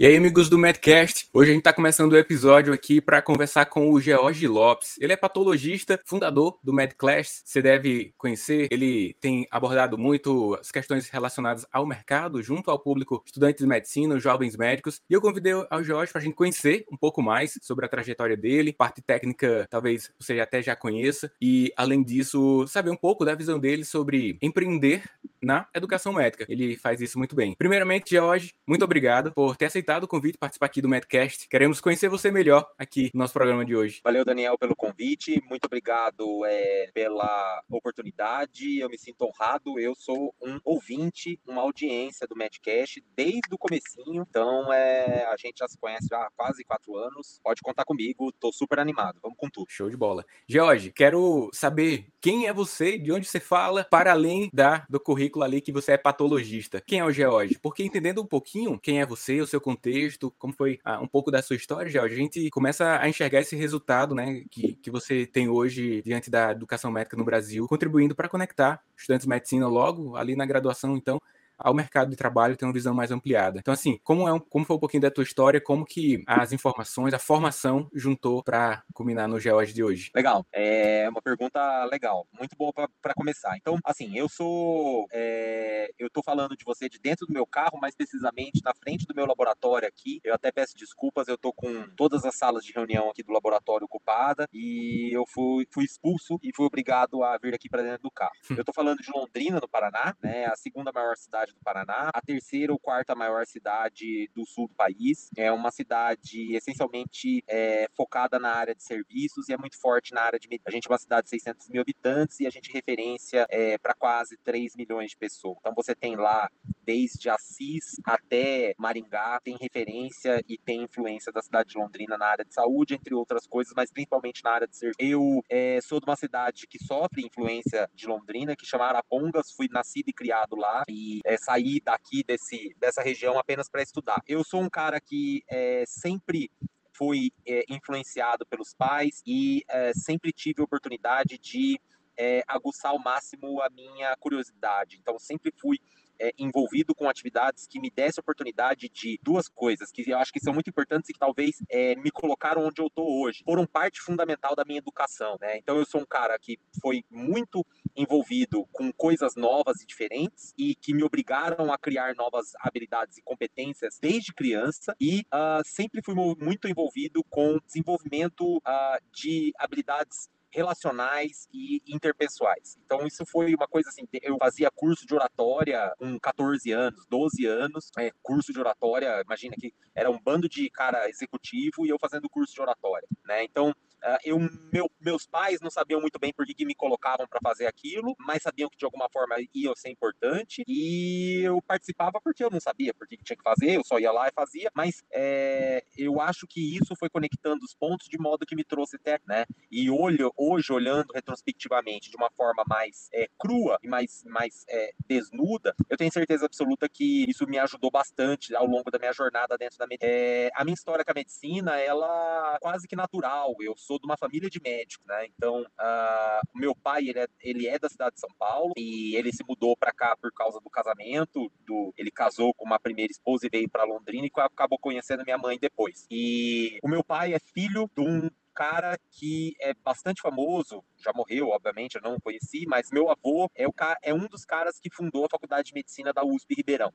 E aí, amigos do Medcast, hoje a gente está começando o episódio aqui para conversar com o George Lopes. Ele é patologista, fundador do Medclass, você deve conhecer. Ele tem abordado muito as questões relacionadas ao mercado, junto ao público, estudantes de medicina, jovens médicos. E eu convidei ao George para a gente conhecer um pouco mais sobre a trajetória dele, parte técnica, talvez você até já conheça, e além disso, saber um pouco da visão dele sobre empreender na educação médica. Ele faz isso muito bem. Primeiramente, George, muito obrigado por ter aceitado aceitado o convite de participar aqui do Medcast. Queremos conhecer você melhor aqui no nosso programa de hoje. Valeu, Daniel, pelo convite. Muito obrigado é, pela oportunidade. Eu me sinto honrado. Eu sou um ouvinte, uma audiência do Medcast desde o comecinho. Então, é, a gente já se conhece há quase quatro anos. Pode contar comigo. Tô super animado. Vamos com tudo. Show de bola. George, quero saber quem é você, de onde você fala, para além da do currículo ali que você é patologista. Quem é o George? Porque entendendo um pouquinho quem é você, o seu contexto, contexto, como foi ah, um pouco da sua história, já a gente começa a enxergar esse resultado, né, que, que você tem hoje diante da educação médica no Brasil, contribuindo para conectar estudantes de medicina logo ali na graduação, então, ao mercado de trabalho ter uma visão mais ampliada. Então, assim, como, é um, como foi um pouquinho da tua história, como que as informações, a formação juntou para culminar no Geoge de hoje? Legal, é uma pergunta legal, muito boa para começar. Então, assim, eu sou, é, eu tô falando de você de dentro do meu carro, mais precisamente na frente do meu laboratório aqui. Eu até peço desculpas, eu tô com todas as salas de reunião aqui do laboratório ocupada e eu fui, fui expulso e fui obrigado a vir aqui para dentro do carro. Eu tô falando de Londrina, no Paraná, né, a segunda maior cidade cidade do Paraná, a terceira ou quarta maior cidade do sul do país. É uma cidade essencialmente é, focada na área de serviços e é muito forte na área de. A gente é uma cidade de 600 mil habitantes e a gente referência é, para quase 3 milhões de pessoas. Então você tem lá desde Assis até Maringá, tem referência e tem influência da cidade de Londrina na área de saúde, entre outras coisas, mas principalmente na área de serviço. Eu é, sou de uma cidade que sofre influência de Londrina, que chama Arapongas, fui nascido e criado lá e é, sair daqui desse, dessa região apenas para estudar. Eu sou um cara que é, sempre fui é, influenciado pelos pais e é, sempre tive oportunidade de é, aguçar ao máximo a minha curiosidade. Então, sempre fui é, envolvido com atividades que me desse oportunidade de duas coisas que eu acho que são muito importantes e que talvez é, me colocaram onde eu estou hoje, foram parte fundamental da minha educação, né? Então eu sou um cara que foi muito envolvido com coisas novas e diferentes e que me obrigaram a criar novas habilidades e competências desde criança e uh, sempre fui muito envolvido com desenvolvimento uh, de habilidades relacionais e interpessoais. Então isso foi uma coisa assim, eu fazia curso de oratória com 14 anos, 12 anos, é, curso de oratória, imagina que era um bando de cara executivo e eu fazendo curso de oratória, né? Então Uh, eu, meu, meus pais não sabiam muito bem por que, que me colocavam para fazer aquilo, mas sabiam que de alguma forma ia ser importante e eu participava porque eu não sabia por que, que tinha que fazer, eu só ia lá e fazia, mas é, eu acho que isso foi conectando os pontos de modo que me trouxe até, né? E olho, hoje, olhando retrospectivamente de uma forma mais é, crua e mais, mais é, desnuda, eu tenho certeza absoluta que isso me ajudou bastante ao longo da minha jornada dentro da medicina. É, a minha história com a medicina, ela é quase que natural. Eu sou de uma família de médicos, né? Então, uh, meu pai, ele é, ele é da cidade de São Paulo e ele se mudou para cá por causa do casamento. Do, ele casou com uma primeira esposa e veio para Londrina e acabou conhecendo minha mãe depois. E o meu pai é filho de um cara que é bastante famoso, já morreu, obviamente, eu não o conheci, mas meu avô é, o, é um dos caras que fundou a Faculdade de Medicina da USP Ribeirão.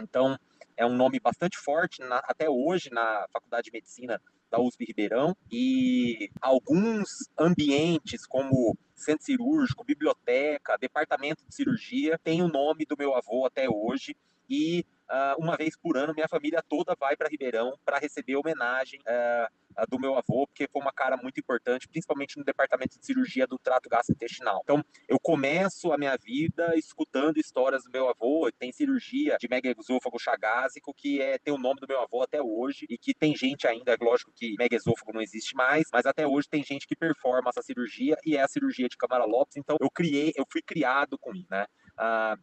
Então, é um nome bastante forte na, até hoje na Faculdade de Medicina da USP Ribeirão e alguns ambientes como centro cirúrgico, biblioteca, departamento de cirurgia. Tem o nome do meu avô até hoje. E uh, uma vez por ano minha família toda vai para Ribeirão para receber homenagem uh, do meu avô, porque foi uma cara muito importante, principalmente no departamento de cirurgia do trato gastrointestinal. Então, eu começo a minha vida escutando histórias do meu avô, tem cirurgia de megaesôfago chagásico, que é, tem o nome do meu avô até hoje, e que tem gente ainda, lógico que megaesôfago não existe mais, mas até hoje tem gente que performa essa cirurgia, e é a cirurgia de Câmara Lopes, então eu criei, eu fui criado com né? Uh,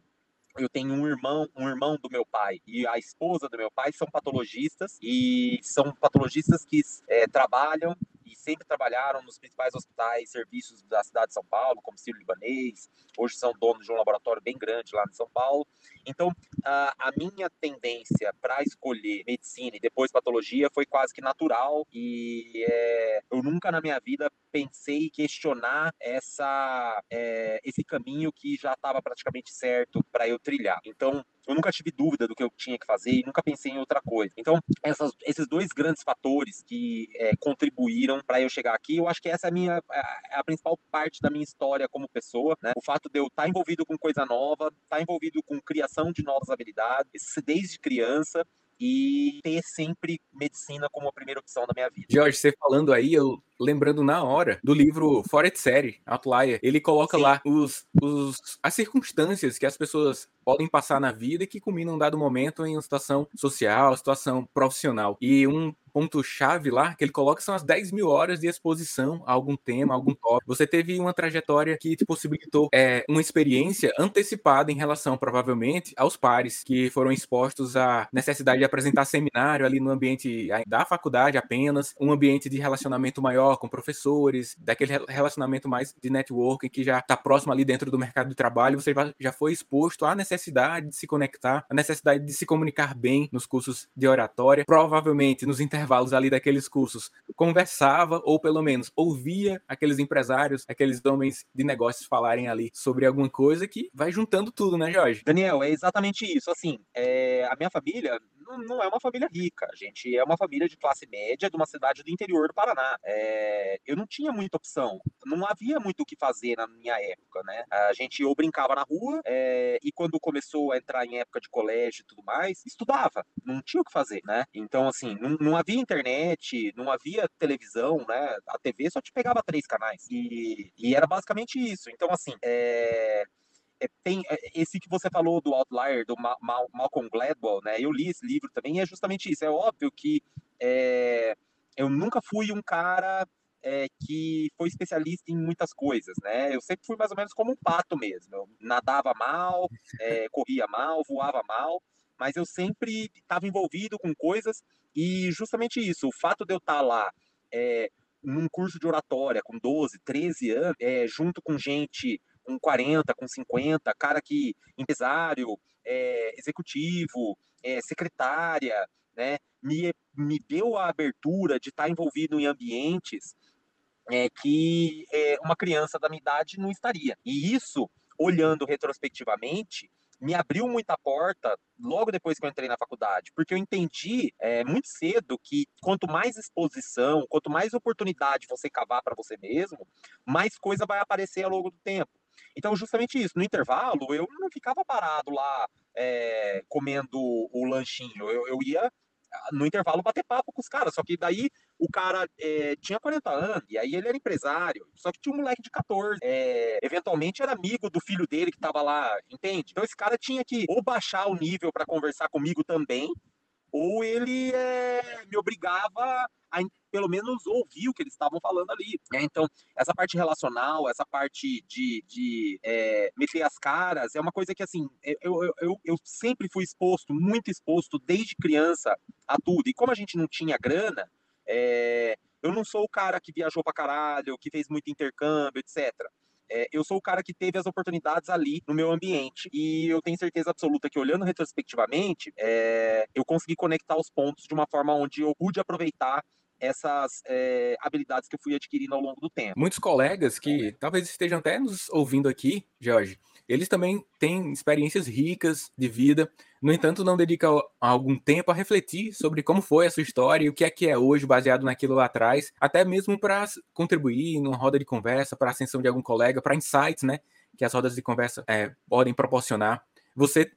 eu tenho um irmão, um irmão do meu pai e a esposa do meu pai são patologistas e são patologistas que é, trabalham e sempre trabalharam nos principais hospitais, serviços da cidade de São Paulo, como Ciro Libanês, hoje são donos de um laboratório bem grande lá em São Paulo. Então, a, a minha tendência para escolher medicina e depois patologia foi quase que natural e é, eu nunca na minha vida pensei questionar essa, é, esse caminho que já estava praticamente certo para eu trilhar. Então, eu nunca tive dúvida do que eu tinha que fazer e nunca pensei em outra coisa. Então, essas, esses dois grandes fatores que é, contribuíram para eu chegar aqui, eu acho que essa é a minha a, a, principal parte da minha história como pessoa, né? O fato de eu estar tá envolvido com coisa nova, estar tá envolvido com criação de novas habilidades desde criança e ter sempre medicina como a primeira opção da minha vida. Jorge, você falando aí, eu lembrando na hora do livro Forex Série, Outlier, ele coloca Sim. lá os, os, as circunstâncias que as pessoas podem passar na vida e que culminam um dado momento em uma situação social, situação profissional. E um ponto-chave lá que ele coloca são as 10 mil horas de exposição a algum tema, a algum tópico. Você teve uma trajetória que te possibilitou é, uma experiência antecipada em relação, provavelmente, aos pares que foram expostos à necessidade de apresentar seminário ali no ambiente da faculdade apenas, um ambiente de relacionamento maior com professores, daquele relacionamento mais de networking que já está próximo ali dentro do mercado de trabalho, você já foi exposto à necessidade de se conectar, à necessidade de se comunicar bem nos cursos de oratória, provavelmente nos intervalos intervalos ali daqueles cursos, conversava ou pelo menos ouvia aqueles empresários, aqueles homens de negócios falarem ali sobre alguma coisa que vai juntando tudo, né, Jorge? Daniel, é exatamente isso. Assim, é, a minha família não, não, é uma família rica. A gente é uma família de classe média de uma cidade do interior do Paraná. É, eu não tinha muita opção. Não havia muito o que fazer na minha época, né? A gente ou brincava na rua é, e quando começou a entrar em época de colégio e tudo mais, estudava. Não tinha o que fazer, né? Então, assim, não, não havia internet, não havia televisão, né? A TV só te pegava três canais. E, e era basicamente isso. Então, assim, é tem é, esse que você falou do Outlier, do Mal, Mal, Malcolm Gladwell, né? Eu li esse livro também e é justamente isso. É óbvio que é, eu nunca fui um cara é, que foi especialista em muitas coisas, né? Eu sempre fui mais ou menos como um pato mesmo. Eu nadava mal, é, corria mal, voava mal, mas eu sempre estava envolvido com coisas e justamente isso, o fato de eu estar lá num curso de oratória com 12, 13 anos, junto com gente com 40, com 50, cara que empresário, é, executivo, é, secretária, né, me, me deu a abertura de estar envolvido em ambientes é, que é, uma criança da minha idade não estaria. E isso, olhando retrospectivamente, me abriu muita porta logo depois que eu entrei na faculdade, porque eu entendi é, muito cedo que quanto mais exposição, quanto mais oportunidade você cavar para você mesmo, mais coisa vai aparecer ao longo do tempo. Então, justamente isso. No intervalo, eu não ficava parado lá é, comendo o lanchinho. Eu, eu ia ah, no intervalo bater papo com os caras. Só que daí o cara é, tinha 40 anos, e aí ele era empresário. Só que tinha um moleque de 14. É, eventualmente era amigo do filho dele que tava lá, entende? Então esse cara tinha que ou baixar o nível para conversar comigo também, ou ele é, me obrigava a pelo menos ouvir o que eles estavam falando ali. Né? Então, essa parte relacional, essa parte de, de é, meter as caras, é uma coisa que, assim, eu, eu, eu, eu sempre fui exposto, muito exposto, desde criança, a tudo. E como a gente não tinha grana, é, eu não sou o cara que viajou pra caralho, que fez muito intercâmbio, etc. É, eu sou o cara que teve as oportunidades ali no meu ambiente e eu tenho certeza absoluta que olhando retrospectivamente, é, eu consegui conectar os pontos de uma forma onde eu pude aproveitar essas é, habilidades que eu fui adquirindo ao longo do tempo. Muitos colegas que talvez estejam até nos ouvindo aqui, Jorge, eles também têm experiências ricas de vida, no entanto, não dedicam algum tempo a refletir sobre como foi a sua história e o que é que é hoje, baseado naquilo lá atrás, até mesmo para contribuir numa roda de conversa, para a ascensão de algum colega, para insights, né, que as rodas de conversa é, podem proporcionar. Você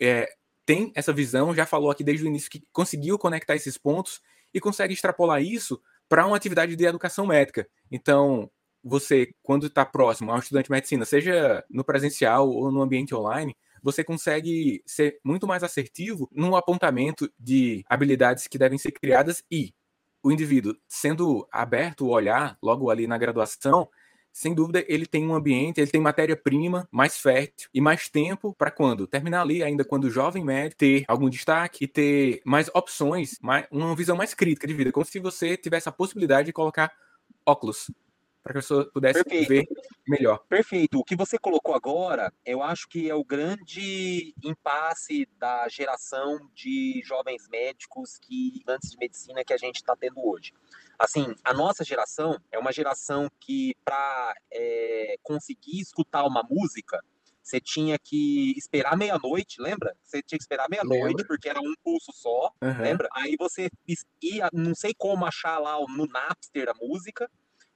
é, tem essa visão, já falou aqui desde o início que conseguiu conectar esses pontos e consegue extrapolar isso para uma atividade de educação médica. Então, você, quando está próximo a um estudante de medicina, seja no presencial ou no ambiente online, você consegue ser muito mais assertivo no apontamento de habilidades que devem ser criadas e o indivíduo sendo aberto o olhar logo ali na graduação, sem dúvida, ele tem um ambiente, ele tem matéria-prima mais fértil e mais tempo para quando terminar ali, ainda quando jovem médio, ter algum destaque e ter mais opções, mais, uma visão mais crítica de vida, como se você tivesse a possibilidade de colocar óculos para que a pessoa pudesse Perfeito. ver melhor. Perfeito. O que você colocou agora, eu acho que é o grande impasse da geração de jovens médicos que antes de medicina que a gente está tendo hoje. Assim, a nossa geração é uma geração que para é, conseguir escutar uma música você tinha que esperar meia-noite, lembra? Você tinha que esperar meia-noite, porque era um pulso só, uhum. lembra? Aí você ia, não sei como achar lá no Napster a música,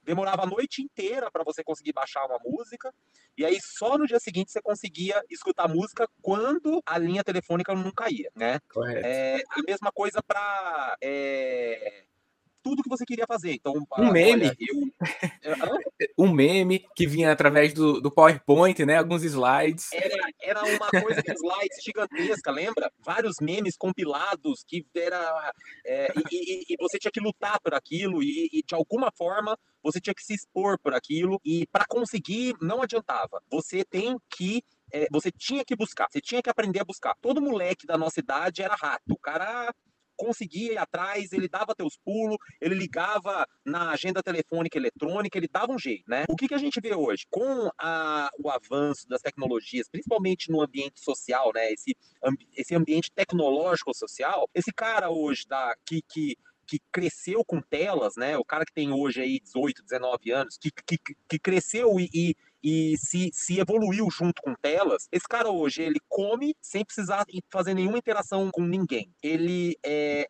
demorava a noite inteira para você conseguir baixar uma música, e aí só no dia seguinte você conseguia escutar a música quando a linha telefônica não caía, né? Correto. É, a mesma coisa para é, tudo que você queria fazer. Então, um meme. Olha, eu... um meme que vinha através do, do PowerPoint, né? Alguns slides. Era, era uma coisa de slides gigantesca, lembra? Vários memes compilados que era. É, e, e, e, você tinha que lutar por aquilo, e, e de alguma forma você tinha que se expor por aquilo, e para conseguir, não adiantava. Você tem que é, você tinha que buscar, você tinha que aprender a buscar. Todo moleque da nossa idade era rato. O cara conseguia ir atrás, ele dava teus pulos, ele ligava na agenda telefônica eletrônica, ele dava um jeito, né? O que, que a gente vê hoje? Com a, o avanço das tecnologias, principalmente no ambiente social, né? Esse, esse ambiente tecnológico social, esse cara hoje da, que, que que cresceu com telas, né? O cara que tem hoje aí 18, 19 anos, que, que, que cresceu e, e, e se, se evoluiu junto com telas, esse cara hoje, ele come sem precisar fazer nenhuma interação com ninguém. Ele é,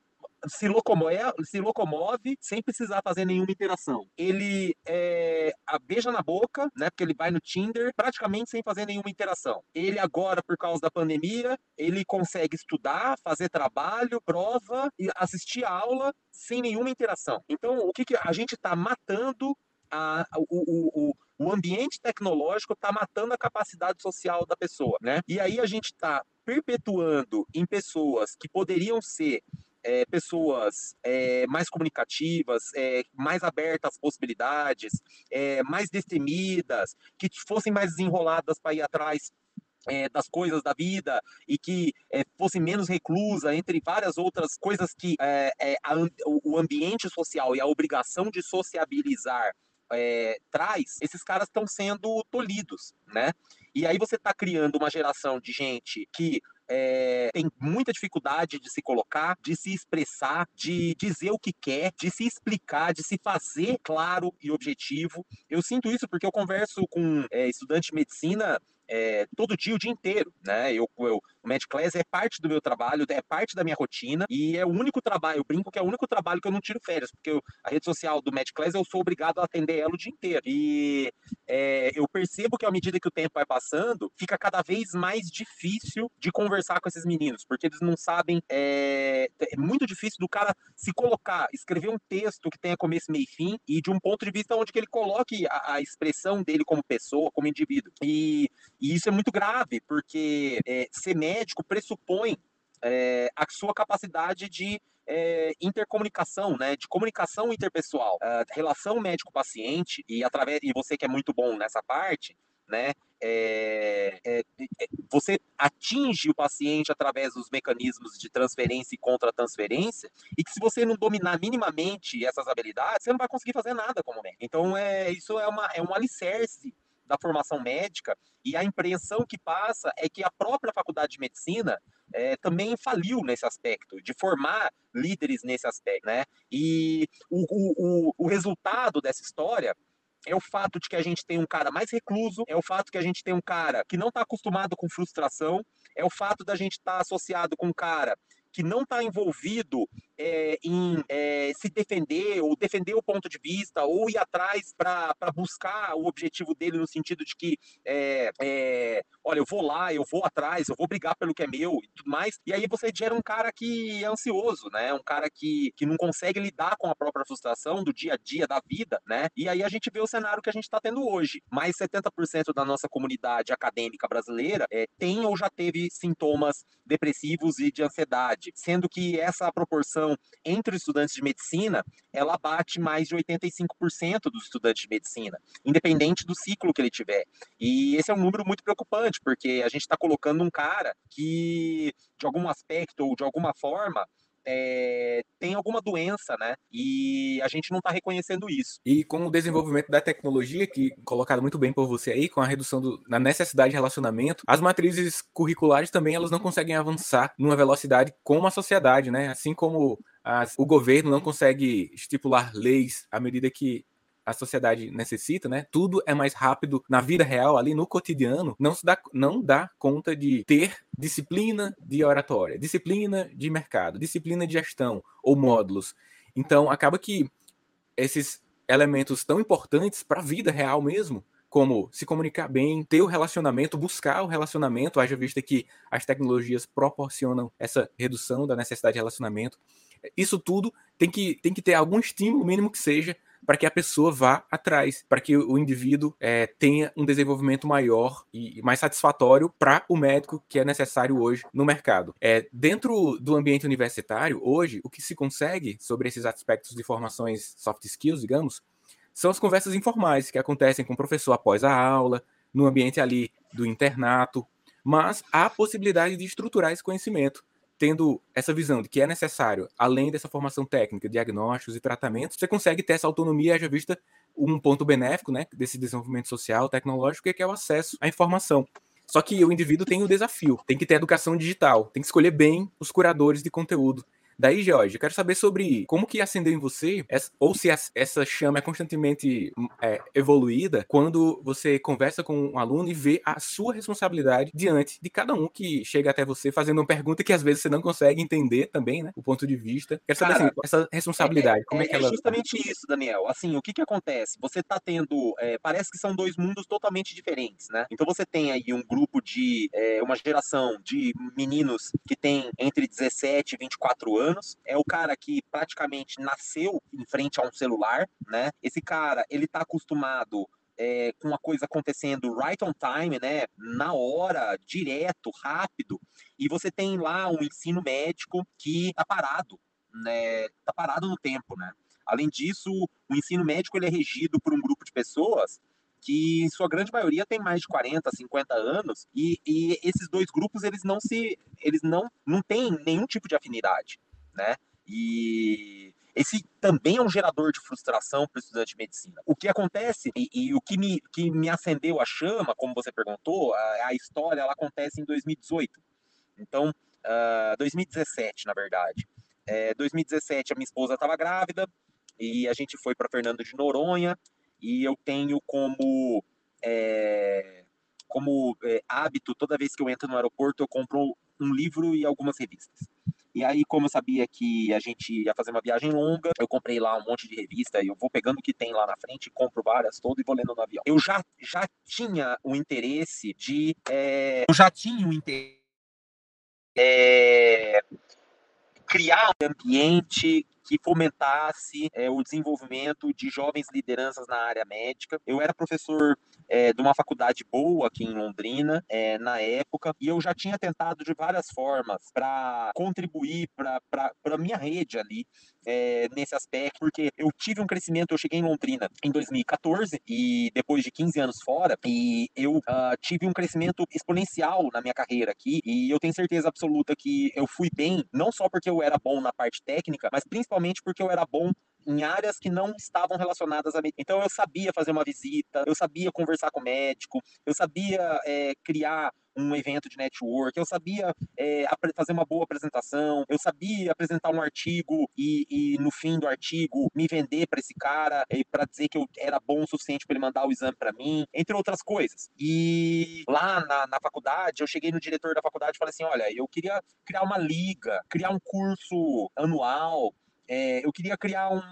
se locomove, se locomove sem precisar fazer nenhuma interação. Ele é, beija na boca, né? Porque ele vai no Tinder praticamente sem fazer nenhuma interação. Ele agora, por causa da pandemia, ele consegue estudar, fazer trabalho, prova assistir aula sem nenhuma interação. Então, o que, que a gente está matando a, o, o, o ambiente tecnológico está matando a capacidade social da pessoa, né? E aí a gente está perpetuando em pessoas que poderiam ser é, pessoas é, mais comunicativas, é, mais abertas às possibilidades, mais destemidas, que fossem mais desenroladas para ir atrás é, das coisas da vida e que é, fosse menos reclusa, entre várias outras coisas que é, a, o ambiente social e a obrigação de sociabilizar traz, esses caras estão sendo tolhidos, né? E aí você está criando uma geração de gente que é, tem muita dificuldade de se colocar, de se expressar, de dizer o que quer, de se explicar, de se fazer claro e objetivo. Eu sinto isso porque eu converso com é, estudante de medicina é, todo dia, o dia inteiro, né? Eu, eu, o Med Class é parte do meu trabalho, é parte da minha rotina e é o único trabalho, eu brinco que é o único trabalho que eu não tiro férias, porque eu, a rede social do Med Class eu sou obrigado a atender ela o dia inteiro. E é, eu percebo que à medida que o tempo vai passando, fica cada vez mais difícil de conversar com esses meninos, porque eles não sabem, é, é muito difícil do cara se colocar, escrever um texto que tenha começo, meio e fim e de um ponto de vista onde que ele coloque a, a expressão dele como pessoa, como indivíduo. E e isso é muito grave, porque é, ser médico pressupõe é, a sua capacidade de é, intercomunicação, né, de comunicação interpessoal, relação médico-paciente e através e você que é muito bom nessa parte, né, é, é, é, você atinge o paciente através dos mecanismos de transferência e contra-transferência, e que se você não dominar minimamente essas habilidades, você não vai conseguir fazer nada como médico. Então, é, isso é, uma, é um alicerce da formação médica, e a impressão que passa é que a própria faculdade de medicina é, também faliu nesse aspecto, de formar líderes nesse aspecto, né? E o, o, o resultado dessa história é o fato de que a gente tem um cara mais recluso, é o fato que a gente tem um cara que não está acostumado com frustração, é o fato da gente estar tá associado com um cara que não está envolvido é, em é, se defender ou defender o ponto de vista ou ir atrás para buscar o objetivo dele no sentido de que é, é, olha, eu vou lá, eu vou atrás, eu vou brigar pelo que é meu e tudo mais. E aí você gera um cara que é ansioso, né? Um cara que, que não consegue lidar com a própria frustração do dia a dia da vida, né? E aí a gente vê o cenário que a gente está tendo hoje. Mais 70% da nossa comunidade acadêmica brasileira é, tem ou já teve sintomas depressivos e de ansiedade, sendo que essa proporção entre os estudantes de medicina, ela bate mais de 85% dos estudantes de medicina, independente do ciclo que ele tiver. E esse é um número muito preocupante, porque a gente está colocando um cara que, de algum aspecto ou de alguma forma, é, tem alguma doença, né? E a gente não está reconhecendo isso. E com o desenvolvimento da tecnologia, que colocado muito bem por você aí, com a redução do, na necessidade de relacionamento, as matrizes curriculares também elas não conseguem avançar numa velocidade como a sociedade, né? Assim como as, o governo não consegue estipular leis à medida que a sociedade necessita, né? Tudo é mais rápido na vida real, ali no cotidiano, não se dá, não dá conta de ter disciplina de oratória, disciplina de mercado, disciplina de gestão ou módulos. Então, acaba que esses elementos tão importantes para a vida real mesmo, como se comunicar bem, ter o relacionamento, buscar o relacionamento, haja vista que as tecnologias proporcionam essa redução da necessidade de relacionamento. Isso tudo tem que, tem que ter algum estímulo, mínimo que seja, para que a pessoa vá atrás, para que o indivíduo é, tenha um desenvolvimento maior e mais satisfatório para o médico que é necessário hoje no mercado. É, dentro do ambiente universitário, hoje, o que se consegue sobre esses aspectos de formações soft skills, digamos, são as conversas informais que acontecem com o professor após a aula, no ambiente ali do internato, mas há possibilidade de estruturar esse conhecimento tendo essa visão de que é necessário, além dessa formação técnica, diagnósticos e tratamentos, você consegue ter essa autonomia, já vista um ponto benéfico né, desse desenvolvimento social, tecnológico, que é o acesso à informação. Só que o indivíduo tem o desafio, tem que ter educação digital, tem que escolher bem os curadores de conteúdo. Daí, George, eu quero saber sobre como que acendeu em você, ou se essa chama é constantemente é, evoluída, quando você conversa com um aluno e vê a sua responsabilidade diante de cada um que chega até você fazendo uma pergunta que às vezes você não consegue entender também, né? O ponto de vista. Quero saber Cara, assim, essa responsabilidade, é, como é, é que ela. É justamente isso, Daniel. Assim, o que que acontece? Você tá tendo. É, parece que são dois mundos totalmente diferentes, né? Então você tem aí um grupo de. É, uma geração de meninos que tem entre 17 e 24 anos anos, é o cara que praticamente nasceu em frente a um celular, né? Esse cara, ele tá acostumado é, com a coisa acontecendo right on time, né? Na hora, direto, rápido. E você tem lá um ensino médico que tá parado, né? Tá parado no tempo, né? Além disso, o ensino médico ele é regido por um grupo de pessoas que sua grande maioria tem mais de 40, 50 anos, e, e, esses dois grupos eles não se eles não não têm nenhum tipo de afinidade né? E esse também é um gerador de frustração para o estudante de medicina. O que acontece e, e, o que me, que me acendeu a chama, como você perguntou, a, a história ela acontece em 2018. Então, uh, ah, 2017, na verdade. É, 2017, a minha esposa estava grávida e a gente foi para Fernando de Noronha e eu tenho como é, como é, hábito toda vez que eu entro no aeroporto eu compro um livro e algumas revistas. E aí, como eu sabia que a gente ia fazer uma viagem longa, eu comprei lá um monte de revista e eu vou pegando o que tem lá na frente, compro várias todas e vou lendo no avião. Eu já, já tinha o interesse de. É... Eu já tinha o interesse. É... Criar um ambiente que fomentasse é, o desenvolvimento de jovens lideranças na área médica. Eu era professor é, de uma faculdade boa aqui em Londrina, é, na época, e eu já tinha tentado de várias formas para contribuir para a minha rede ali. É, nesse aspecto, porque eu tive um crescimento, eu cheguei em Londrina em 2014 e depois de 15 anos fora, e eu uh, tive um crescimento exponencial na minha carreira aqui, e eu tenho certeza absoluta que eu fui bem, não só porque eu era bom na parte técnica, mas principalmente porque eu era bom em áreas que não estavam relacionadas a medicina. Então eu sabia fazer uma visita, eu sabia conversar com o médico, eu sabia é, criar um evento de network, eu sabia é, fazer uma boa apresentação, eu sabia apresentar um artigo e, e no fim do artigo me vender para esse cara e para dizer que eu era bom o suficiente para ele mandar o exame para mim, entre outras coisas. E lá na, na faculdade, eu cheguei no diretor da faculdade e falei assim: olha, eu queria criar uma liga, criar um curso anual é, eu queria criar um,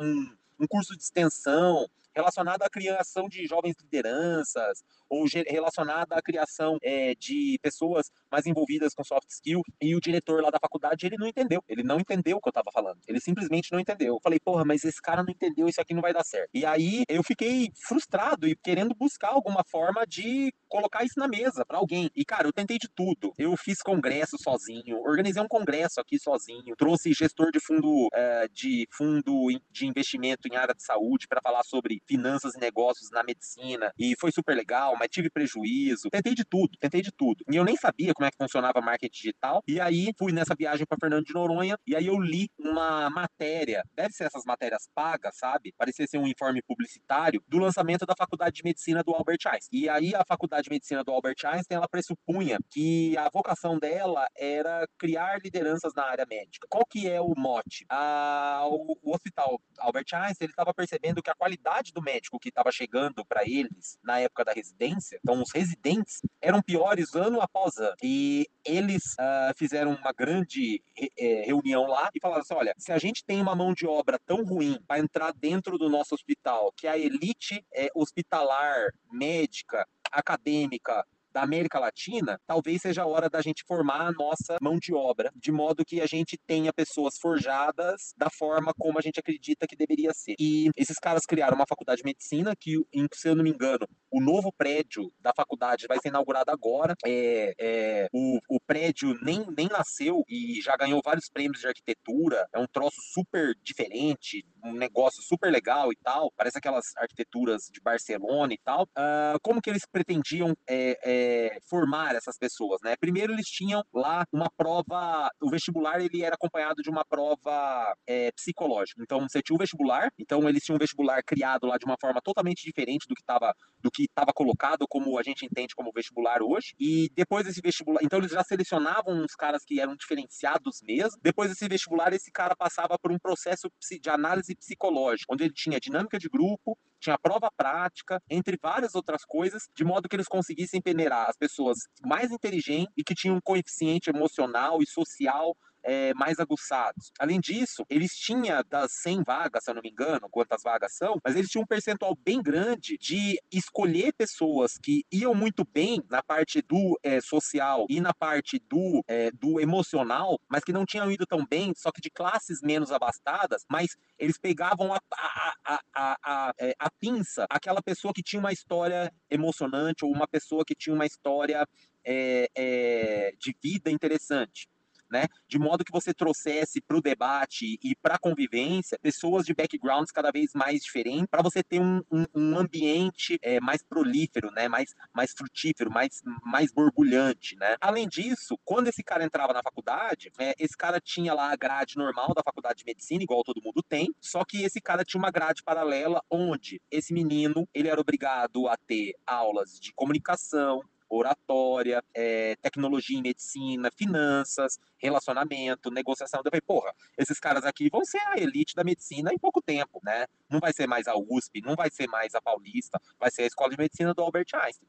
um, um, curso de extensão relacionado à criação de jovens lideranças ou relacionado à criação é, de pessoas mais envolvidas com soft skill. E o diretor lá da faculdade, ele não entendeu. Ele não entendeu o que eu estava falando. Ele simplesmente não entendeu. Eu falei, porra, mas esse cara não entendeu, isso aqui não vai dar certo. E aí eu fiquei frustrado e querendo buscar alguma forma de colocar isso na mesa para alguém. E, cara, eu tentei de tudo. Eu fiz congresso sozinho, organizei um congresso aqui sozinho, trouxe gestor de fundo uh, de fundo de investimento em área de saúde para falar sobre finanças e negócios na medicina. E foi super legal, mas tive prejuízo. Tentei de tudo, tentei de tudo. E eu nem sabia como é que funcionava marketing digital. E aí fui nessa viagem para Fernando de Noronha e aí eu li uma matéria, deve ser essas matérias pagas, sabe? Parecia ser um informe publicitário do lançamento da Faculdade de Medicina do Albert Einstein. E aí a Faculdade de Medicina do Albert Einstein, ela pressupunha que a vocação dela era criar lideranças na área médica. Qual que é o mote? Ah, o, o hospital Albert Einstein, ele estava percebendo que a qualidade do médico que estava chegando para eles na época da residência, então os residentes eram piores ano após ano. E eles uh, fizeram uma grande é, reunião lá e falaram assim: olha, se a gente tem uma mão de obra tão ruim para entrar dentro do nosso hospital, que a elite é, hospitalar, médica, acadêmica, da América Latina, talvez seja a hora da gente formar a nossa mão de obra, de modo que a gente tenha pessoas forjadas da forma como a gente acredita que deveria ser. E esses caras criaram uma faculdade de medicina que, se eu não me engano, o novo prédio da faculdade vai ser inaugurado agora. É, é, o, o prédio nem, nem nasceu e já ganhou vários prêmios de arquitetura. É um troço super diferente, um negócio super legal e tal. Parece aquelas arquiteturas de Barcelona e tal. Uh, como que eles pretendiam é, é, formar essas pessoas, né? Primeiro eles tinham lá uma prova, o vestibular ele era acompanhado de uma prova é, psicológica. Então você tinha o vestibular, então eles tinham um vestibular criado lá de uma forma totalmente diferente do que estava do que estava colocado como a gente entende como vestibular hoje. E depois desse vestibular, então eles já selecionavam uns caras que eram diferenciados mesmo. Depois desse vestibular, esse cara passava por um processo de análise psicológica, onde ele tinha dinâmica de grupo, tinha prova prática, entre várias outras coisas, de modo que eles conseguissem peneirar as pessoas mais inteligentes e que tinham um coeficiente emocional e social é, mais aguçados. Além disso, eles tinham das 100 vagas, se eu não me engano, quantas vagas são, mas eles tinham um percentual bem grande de escolher pessoas que iam muito bem na parte do é, social e na parte do, é, do emocional, mas que não tinham ido tão bem, só que de classes menos abastadas, mas eles pegavam a, a, a, a, a, é, pinça, aquela pessoa que tinha uma história emocionante ou uma pessoa que tinha uma história é, é, de vida interessante né? De modo que você trouxesse para o debate e para a convivência pessoas de backgrounds cada vez mais diferentes, para você ter um, um, um ambiente é, mais prolífero, né? Mais, mais frutífero, mais, mais borbulhante, né? Além disso, quando esse cara entrava na faculdade, é, esse cara tinha lá a grade normal da faculdade de medicina, igual todo mundo tem, só que esse cara tinha uma grade paralela onde esse menino ele era obrigado a ter aulas de comunicação, oratória, é, tecnologia em medicina, finanças, relacionamento, negociação. Eu falei, porra, esses caras aqui vão ser a elite da medicina em pouco tempo, né? Não vai ser mais a USP, não vai ser mais a Paulista, vai ser a Escola de Medicina do Albert Einstein.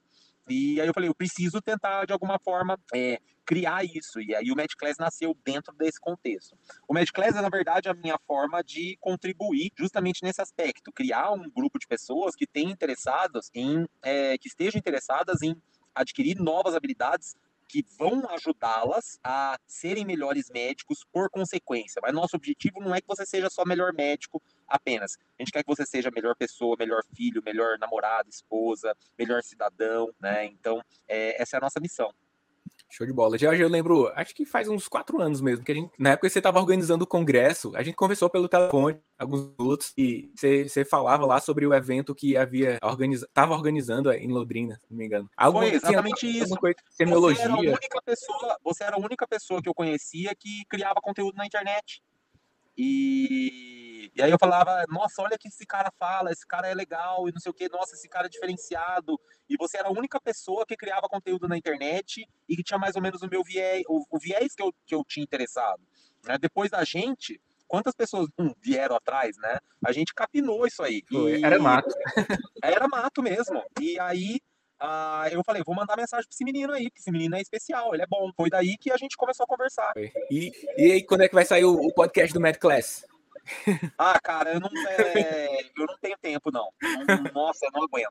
E aí eu falei, eu preciso tentar, de alguma forma, é, criar isso. E aí o MedClass nasceu dentro desse contexto. O MedClass é, na verdade, a minha forma de contribuir justamente nesse aspecto. Criar um grupo de pessoas que interessados em, é, que estejam interessadas em adquirir novas habilidades que vão ajudá-las a serem melhores médicos por consequência. Mas nosso objetivo não é que você seja só melhor médico apenas. A gente quer que você seja melhor pessoa, melhor filho, melhor namorado, esposa, melhor cidadão, né? Então, é, essa é a nossa missão. Show de bola. Já eu lembro, acho que faz uns quatro anos mesmo, que a gente, na época você estava organizando o congresso, a gente conversou pelo telefone alguns minutos e você, você falava lá sobre o evento que havia organiza, estava organizando em Londrina, se não me engano. Algo, Foi exatamente assim, isso. Coisa, Você era, a única pessoa, você era a única pessoa que eu conhecia que criava conteúdo na internet. E e aí eu falava, nossa, olha o que esse cara fala, esse cara é legal e não sei o que, nossa, esse cara é diferenciado. E você era a única pessoa que criava conteúdo na internet e que tinha mais ou menos o meu viés, o, o viés que eu, que eu tinha interessado. Né? Depois da gente, quantas pessoas hum, vieram atrás, né? A gente capinou isso aí. E... Era mato. Era mato mesmo. E aí ah, eu falei, vou mandar mensagem pra esse menino aí, porque esse menino é especial, ele é bom. Foi daí que a gente começou a conversar. E, e aí, quando é que vai sair o, o podcast do Mad Class? Ah, cara, eu não, é, eu não tenho tempo, não. Nossa, eu não aguento.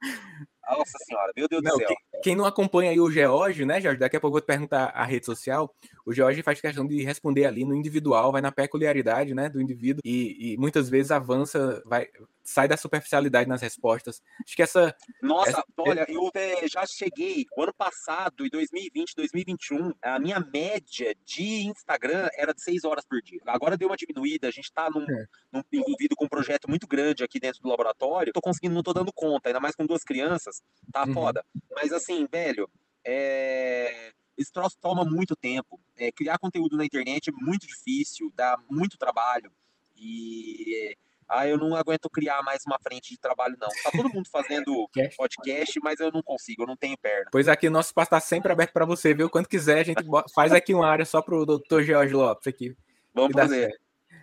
Nossa senhora, meu Deus não, do céu. Quem, quem, não acompanha aí o George, né, Jorge? Daqui a pouco eu vou te perguntar a rede social. O George faz questão de responder ali no individual, vai na peculiaridade, né, do indivíduo e, e muitas vezes avança, vai, sai da superficialidade nas respostas. Acho que essa. Nossa, essa... olha, eu é, já cheguei. O ano passado, em 2020, 2021, a minha média de Instagram era de 6 horas por dia. Agora deu uma diminuída, a gente está num, é. num, envolvido com um projeto muito grande aqui dentro do laboratório. Tô conseguindo, não tô dando conta, ainda mais com duas crianças, tá uhum. foda. Mas assim, velho, é esse troço toma muito tempo. É, criar conteúdo na internet é muito difícil, dá muito trabalho. E ah, eu não aguento criar mais uma frente de trabalho, não. Tá todo mundo fazendo podcast, mas eu não consigo, eu não tenho perna. Pois aqui o nosso espaço está sempre aberto para você, viu? Quando quiser, a gente faz aqui uma área só para o doutor Jorge Lopes aqui. Vamos fazer.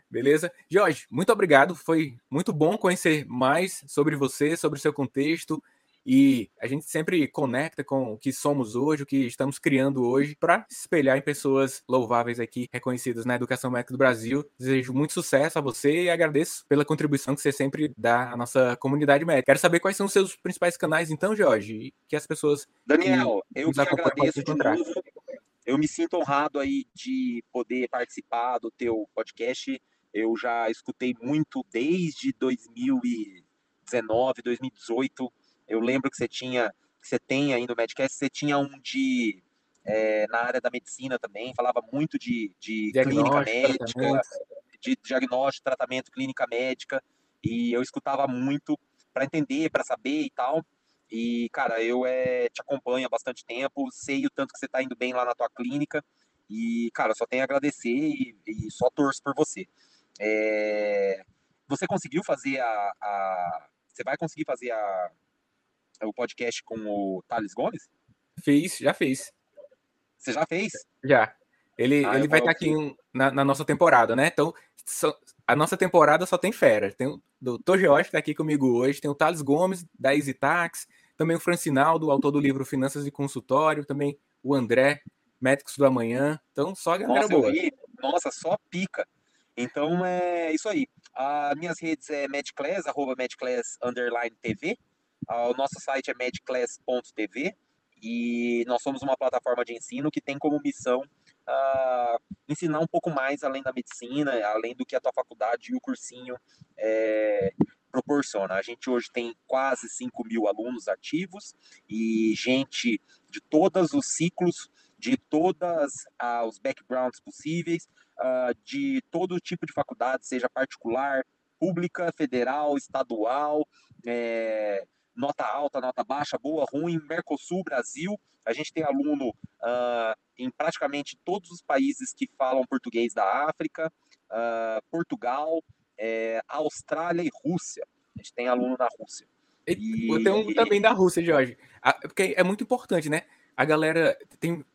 Beleza? Jorge, muito obrigado. Foi muito bom conhecer mais sobre você, sobre o seu contexto. E a gente sempre conecta com o que somos hoje, o que estamos criando hoje, para espelhar em pessoas louváveis aqui, reconhecidas na educação médica do Brasil. Desejo muito sucesso a você e agradeço pela contribuição que você sempre dá à nossa comunidade médica. Quero saber quais são os seus principais canais, então, Jorge, que as pessoas. Daniel, eu que agradeço de novo. Eu me sinto honrado aí de poder participar do teu podcast. Eu já escutei muito desde 2019, 2018 eu lembro que você tinha, que você tem aí no Medcast, você tinha um de é, na área da medicina também, falava muito de, de clínica médica, de diagnóstico, tratamento, clínica médica, e eu escutava muito para entender, para saber e tal. E, cara, eu é, te acompanho há bastante tempo, sei o tanto que você está indo bem lá na tua clínica, e, cara, só tenho a agradecer e, e só torço por você. É, você conseguiu fazer a, a, Você vai conseguir fazer a, o podcast com o Thales Gomes? Fiz, já fiz. Você já fez? Já. Ele, ah, ele vai estar tá aqui na, na, nossa temporada, né? Então, so, a nossa temporada só tem fera. Tem o Dr. George que está aqui comigo hoje, tem o Thales Gomes, da Easy Tax, também o Francinaldo, autor do livro Finanças e Consultório, também o André, Médicos do Amanhã. Então, só a galera nossa, boa. Vi, nossa, só pica. Então, é isso aí. As minhas redes é medclass, arroba medclass, underline TV. Ah, o nosso site é medclass.tv e nós somos uma plataforma de ensino que tem como missão uh, ensinar um pouco mais além da medicina, além do que a tua faculdade e o cursinho é, proporciona. A gente hoje tem quase 5 mil alunos ativos e gente de todos os ciclos, de todas uh, os backgrounds possíveis, uh, de todo tipo de faculdade, seja particular, pública, federal, estadual, é, nota alta, nota baixa, boa, ruim, Mercosul, Brasil. A gente tem aluno uh, em praticamente todos os países que falam português da África, uh, Portugal, é, Austrália e Rússia. A gente tem aluno na Rússia. E... Tem um também da Rússia, Jorge. Porque é muito importante, né? A galera tem,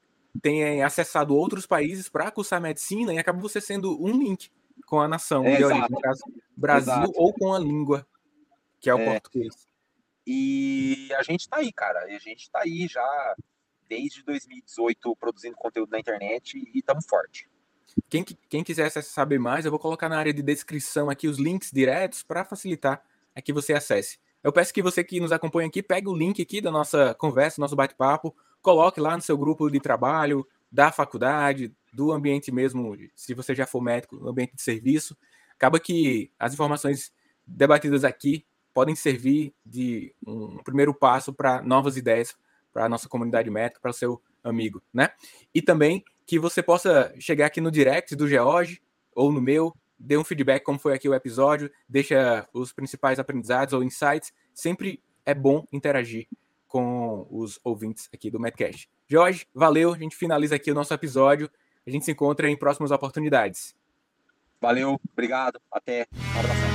tem acessado outros países para cursar medicina e acaba você sendo um link com a nação é, de origem, no caso, Brasil exato. ou com a língua, que é o é. português. E a gente está aí, cara. E a gente está aí já desde 2018 produzindo conteúdo na internet e estamos forte. Quem, quem quiser saber mais, eu vou colocar na área de descrição aqui os links diretos para facilitar a que você acesse. Eu peço que você que nos acompanha aqui, pegue o link aqui da nossa conversa, nosso bate-papo, coloque lá no seu grupo de trabalho, da faculdade, do ambiente mesmo, se você já for médico, no ambiente de serviço. Acaba que as informações debatidas aqui podem servir de um primeiro passo para novas ideias para a nossa comunidade médica, para o seu amigo, né? E também que você possa chegar aqui no direct do George ou no meu, dê um feedback como foi aqui o episódio, deixa os principais aprendizados ou insights. Sempre é bom interagir com os ouvintes aqui do Medcast. Jorge, valeu, a gente finaliza aqui o nosso episódio. A gente se encontra em próximas oportunidades. Valeu, obrigado, até. Um abraço.